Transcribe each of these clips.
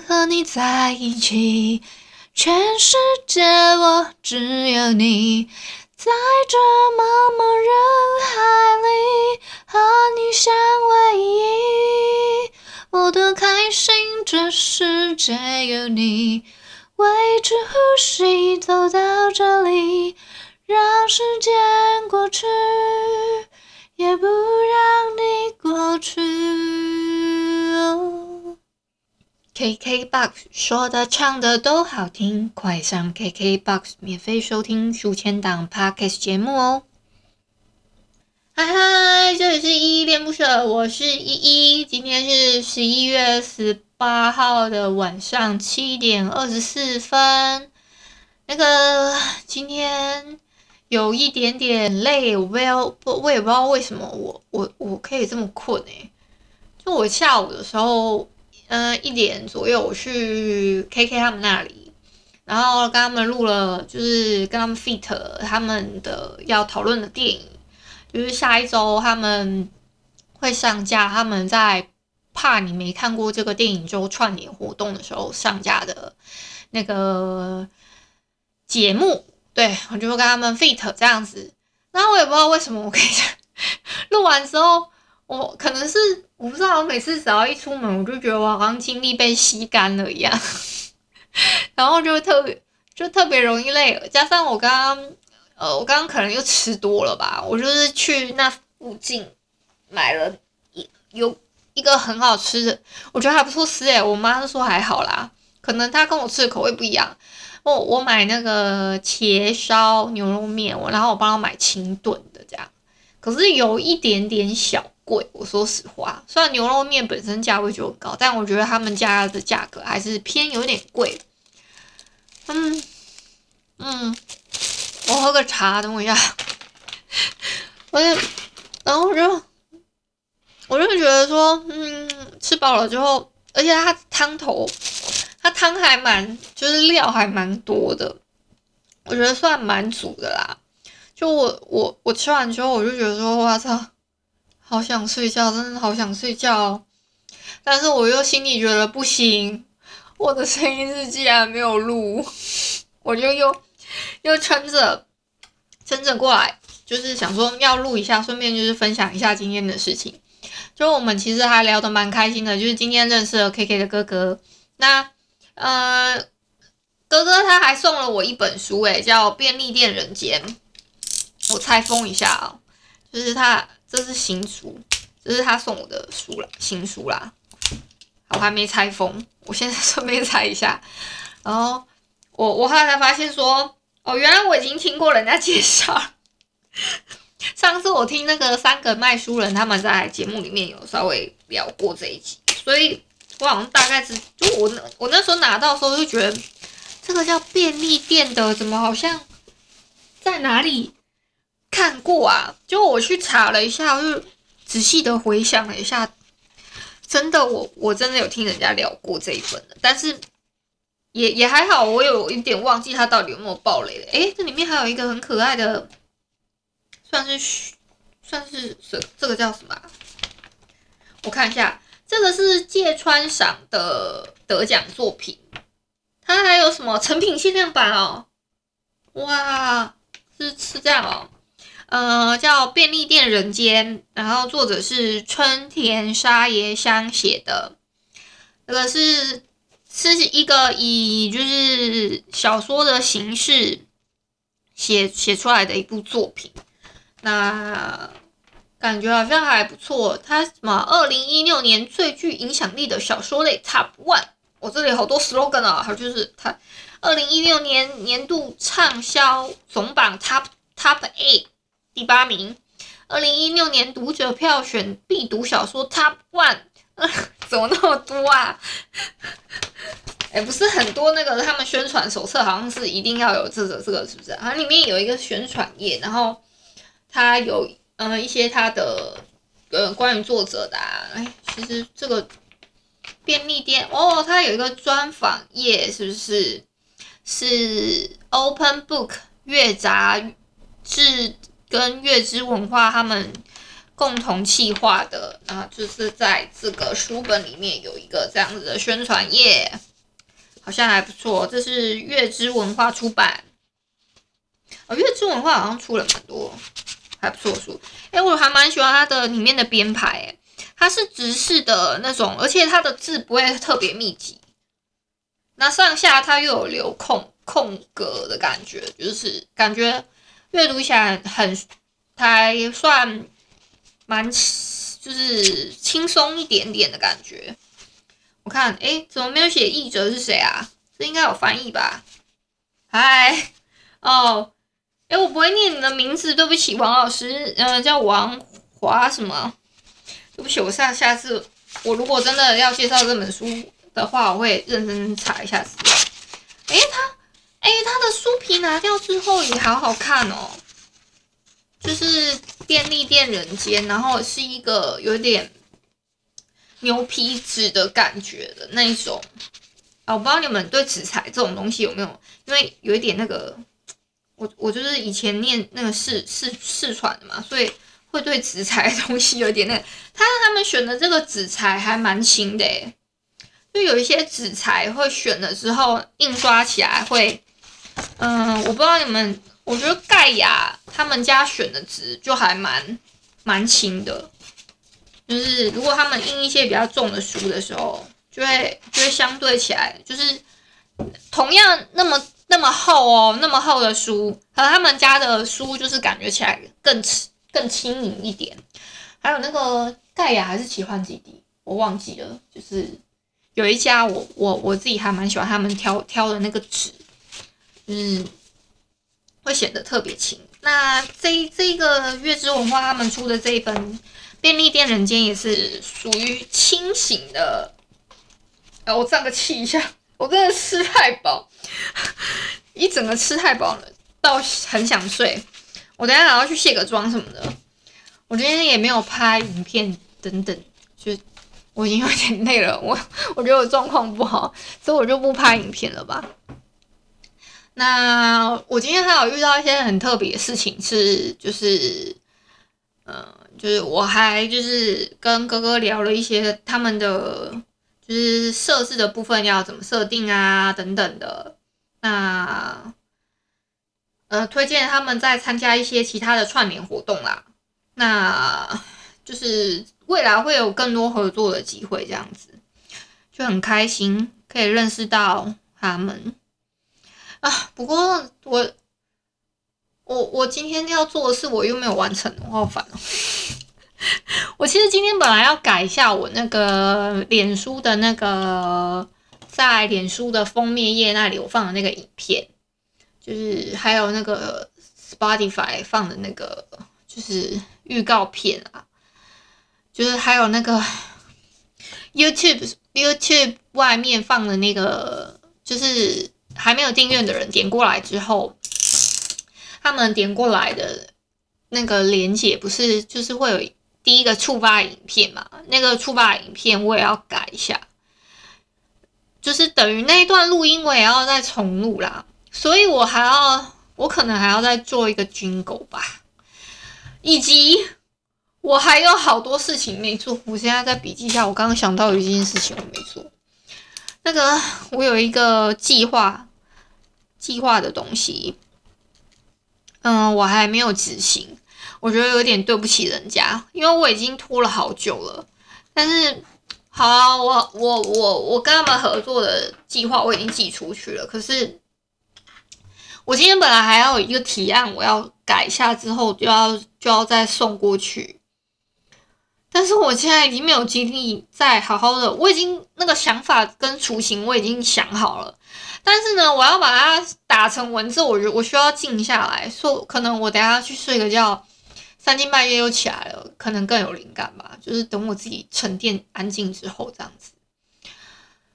和你在一起，全世界我只有你，在这茫茫人海里和你相偎依，我多开心，这世界有你，维持呼吸走到这里，让时间过去，也不让你过去。KKBOX 说的唱的都好听，快上 KKBOX 免费收听数千档 Podcast 节目哦！嗨嗨，这里是依依恋不舍，我是依依，今天是十一月十八号的晚上七点二十四分。那个今天有一点点累，我不要不，我也不知道为什么我我我可以这么困诶、就我下午的时候。嗯，一点左右我去 KK 他们那里，然后跟他们录了，就是跟他们 fit 他们的要讨论的电影，就是下一周他们会上架，他们在怕你没看过这个电影周串联活动的时候上架的那个节目，对，我就会跟他们 fit 这样子，然后我也不知道为什么我可以 录完之后。我可能是我不知道，我每次只要一出门，我就觉得我好像精力被吸干了一样，然后就特别就特别容易累了。加上我刚刚呃，我刚刚可能又吃多了吧，我就是去那附近买了一有一个很好吃的，我觉得还不错吃诶，我妈都说还好啦，可能她跟我吃的口味不一样。我我买那个茄烧牛肉面，我然后我帮她买清炖，可是有一点点小。贵，我说实话，虽然牛肉面本身价位就很高，但我觉得他们家的价格还是偏有点贵。嗯嗯，我喝个茶，等我一下。我就，然后我就，我就觉得说，嗯，吃饱了之后，而且它汤头，它汤还蛮，就是料还蛮多的，我觉得算蛮足的啦。就我我我吃完之后，我就觉得说，哇操！好想睡觉，真的好想睡觉，但是我又心里觉得不行，我的声音日记还没有录，我就又又撑着撑着过来，就是想说要录一下，顺便就是分享一下今天的事情。就我们其实还聊得蛮开心的，就是今天认识了 KK 的哥哥，那呃哥哥他还送了我一本书，诶，叫《便利店人间》，我拆封一下哦，就是他。这是新书，这是他送我的书啦，新书啦。我还没拆封，我现在顺便拆一下。然后我我后来才发现说，哦，原来我已经听过人家介绍。上次我听那个三个卖书人他们在节目里面有稍微聊过这一集，所以我好像大概知，就我那我那时候拿到的时候就觉得这个叫便利店的，怎么好像在哪里？看过啊，就我去查了一下，我就仔细的回想了一下，真的我，我真的有听人家聊过这一本的，但是也也还好，我有一点忘记他到底有没有爆雷了。诶，这里面还有一个很可爱的，算是算是这这个叫什么？我看一下，这个是芥川赏的得奖作品，它还有什么成品限量版哦？哇，是是这样哦。呃，叫便利店人间，然后作者是春田沙耶香写的，这个是是一个以就是小说的形式写写出来的一部作品，那感觉好像还不错。它什么？二零一六年最具影响力的小说类 Top One，我这里好多 slogan 啊，还有就是它二零一六年年度畅销总榜 Top Top Eight。第八名，二零一六年读者票选必读小说 Top One，呃，怎么那么多啊？哎，不是很多那个他们宣传手册好像是一定要有这个这个是不是？好像里面有一个宣传页，然后它有呃一些它的呃关于作者的，啊，哎，其实这个便利店哦，它有一个专访页，是不是？是 Open Book 月杂志跟月之文化他们共同企划的啊，就是在这个书本里面有一个这样子的宣传页。好像还不错，这是月之文化出版。哦，月之文化好像出了蛮多还不错书。哎、我还蛮喜欢它的里面的编排，哎，它是直式的那种，而且它的字不会特别密集。那上下它又有留空空格的感觉，就是感觉阅读起来很还算蛮就是轻松一点点的感觉。我看，哎，怎么没有写译者是谁啊？这应该有翻译吧？嗨，哦，哎，我不会念你的名字，对不起，王老师，嗯、呃，叫王华什么？对不起，我下下次我如果真的要介绍这本书的话，我会认真查一下资料。哎，他，哎，他的书皮拿掉之后也好好看哦，就是便利店人间，然后是一个有点。牛皮纸的感觉的那一种啊，我不知道你们对纸材这种东西有没有，因为有一点那个，我我就是以前念那个视视视传的嘛，所以会对纸材的东西有点那个。他他们选的这个纸材还蛮轻的诶，就有一些纸材会选了之后印刷起来会，嗯，我不知道你们，我觉得盖亚他们家选的纸就还蛮蛮轻的。就是如果他们印一些比较重的书的时候，就会就会相对起来，就是同样那么那么厚哦，那么厚的书和他们家的书，就是感觉起来更更轻盈一点。还有那个盖亚还是奇幻基地，我忘记了，就是有一家我我我自己还蛮喜欢他们挑挑的那个纸，嗯，会显得特别轻。那这这个月之文化他们出的这一本。便利店人间也是属于轻型的。哎，我胀个气一下，我真的吃太饱，一整个吃太饱了，到很想睡。我等下还要去卸个妆什么的。我今天也没有拍影片等等，就我已经有点累了。我我觉得我状况不好，所以我就不拍影片了吧。那我今天还有遇到一些很特别的事情，是就是，呃。就是我还就是跟哥哥聊了一些他们的就是设置的部分要怎么设定啊等等的，那呃推荐他们再参加一些其他的串联活动啦，那就是未来会有更多合作的机会，这样子就很开心可以认识到他们啊。不过我。我我今天要做的事我又没有完成，我好烦哦。我其实今天本来要改一下我那个脸书的那个在脸书的封面页那里我放的那个影片，就是还有那个 Spotify 放的那个就是预告片啊，就是还有那个 YouTube YouTube 外面放的那个，就是还没有订阅的人点过来之后。他们点过来的那个连接不是就是会有第一个触发影片嘛？那个触发影片我也要改一下，就是等于那一段录音我也要再重录啦，所以我还要我可能还要再做一个军狗吧，以及我还有好多事情没做，我现在在笔记下，我刚刚想到有一件事情我没做，那个我有一个计划计划的东西。嗯，我还没有执行，我觉得有点对不起人家，因为我已经拖了好久了。但是，好啊，我我我我跟他们合作的计划我已经寄出去了。可是，我今天本来还要有一个提案，我要改一下之后就要就要再送过去。但是我现在已经没有精力再好好的，我已经那个想法跟雏形我已经想好了。但是呢，我要把它打成文字，我我需要静下来，说可能我等下去睡个觉，三更半夜又起来了，可能更有灵感吧。就是等我自己沉淀安静之后这样子。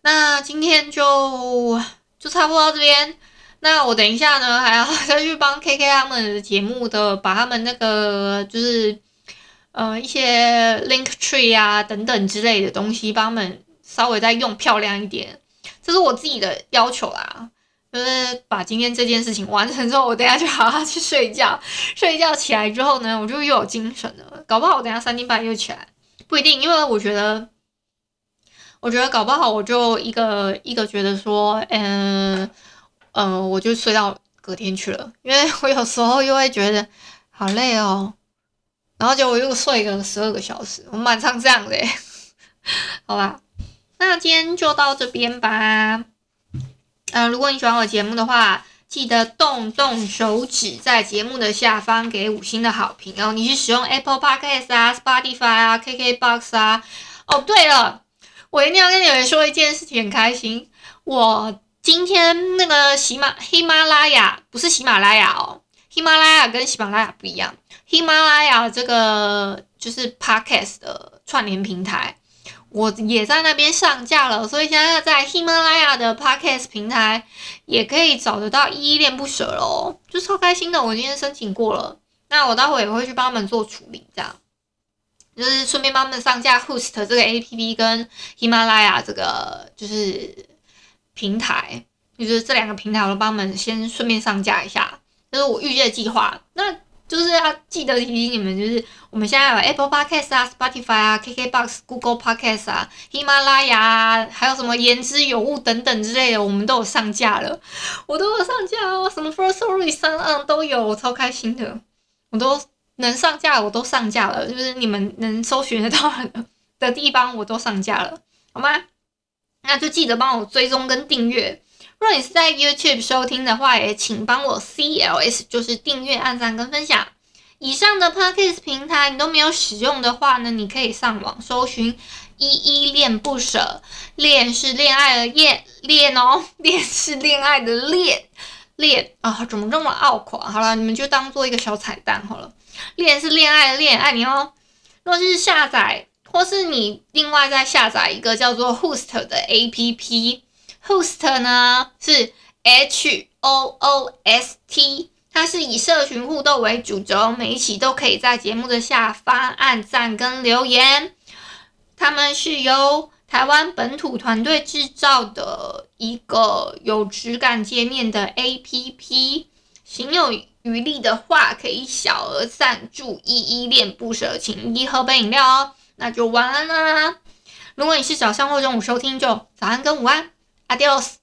那今天就就差不多到这边。那我等一下呢，还要再去帮 KK 他们的节目的，把他们那个就是呃一些 link tree 啊等等之类的东西，帮他们稍微再用漂亮一点。这是我自己的要求啦。就是把今天这件事情完成之后，我等下就好好去睡觉。睡觉起来之后呢，我就又有精神了。搞不好我等下三更半夜又起来，不一定，因为我觉得，我觉得搞不好我就一个一个觉得说，嗯，呃，我就睡到隔天去了。因为我有时候又会觉得好累哦，然后就我又睡个十二个小时，我蛮常这样的。好吧，那今天就到这边吧。嗯、如果你喜欢我节目的话，记得动动手指，在节目的下方给五星的好评哦。你是使用 Apple Podcast 啊、Spotify 啊、KKBox 啊？哦，对了，我一定要跟你们说一件事情，很开心。我今天那个喜马喜马拉雅不是喜马拉雅哦，喜马拉雅跟喜马拉雅不一样。喜马拉雅这个就是 Podcast 的串联平台。我也在那边上架了，所以现在在喜马拉雅的 Podcast 平台也可以找得到依依恋不舍喽，就超开心的。我今天申请过了，那我待会也会去帮他们做处理，这样就是顺便帮他们上架 Host 这个 APP 跟喜马拉雅这个就是平台，就是这两个平台我都帮他们先顺便上架一下，这是我预计的计划。那就是要记得提醒你们，就是我们现在有 Apple Podcast 啊、Spotify 啊、KKBox、Google Podcast 啊、喜马拉雅啊，还有什么言之有物等等之类的，我们都有上架了。我都有上架哦，什么 Firstory 三嗯都有，我超开心的。我都能上架，我都上架了，就是你们能搜寻得到的地方，我都上架了，好吗？那就记得帮我追踪跟订阅。若你是在 YouTube 收听的话，也请帮我 CLS，就是订阅、按赞跟分享。以上的 Podcast 平台你都没有使用的话呢，你可以上网搜寻“依依恋不舍”，恋是恋爱的恋，恋哦，恋是恋爱的恋，恋啊，怎么这么拗口啊？好了，你们就当做一个小彩蛋好了。恋是恋爱的恋，爱你哦。若是下载，或是你另外再下载一个叫做 Host 的 APP。Host 呢是 H O O S T，它是以社群互动为主轴，每一期都可以在节目的下方按赞跟留言。他们是由台湾本土团队制造的一个有质感界面的 APP，行有余力的话，可以小额赞助，依依恋不舍，请一喝杯饮料哦。那就晚安啦！如果你是早上或中午收听，就早安跟午安。Adiós。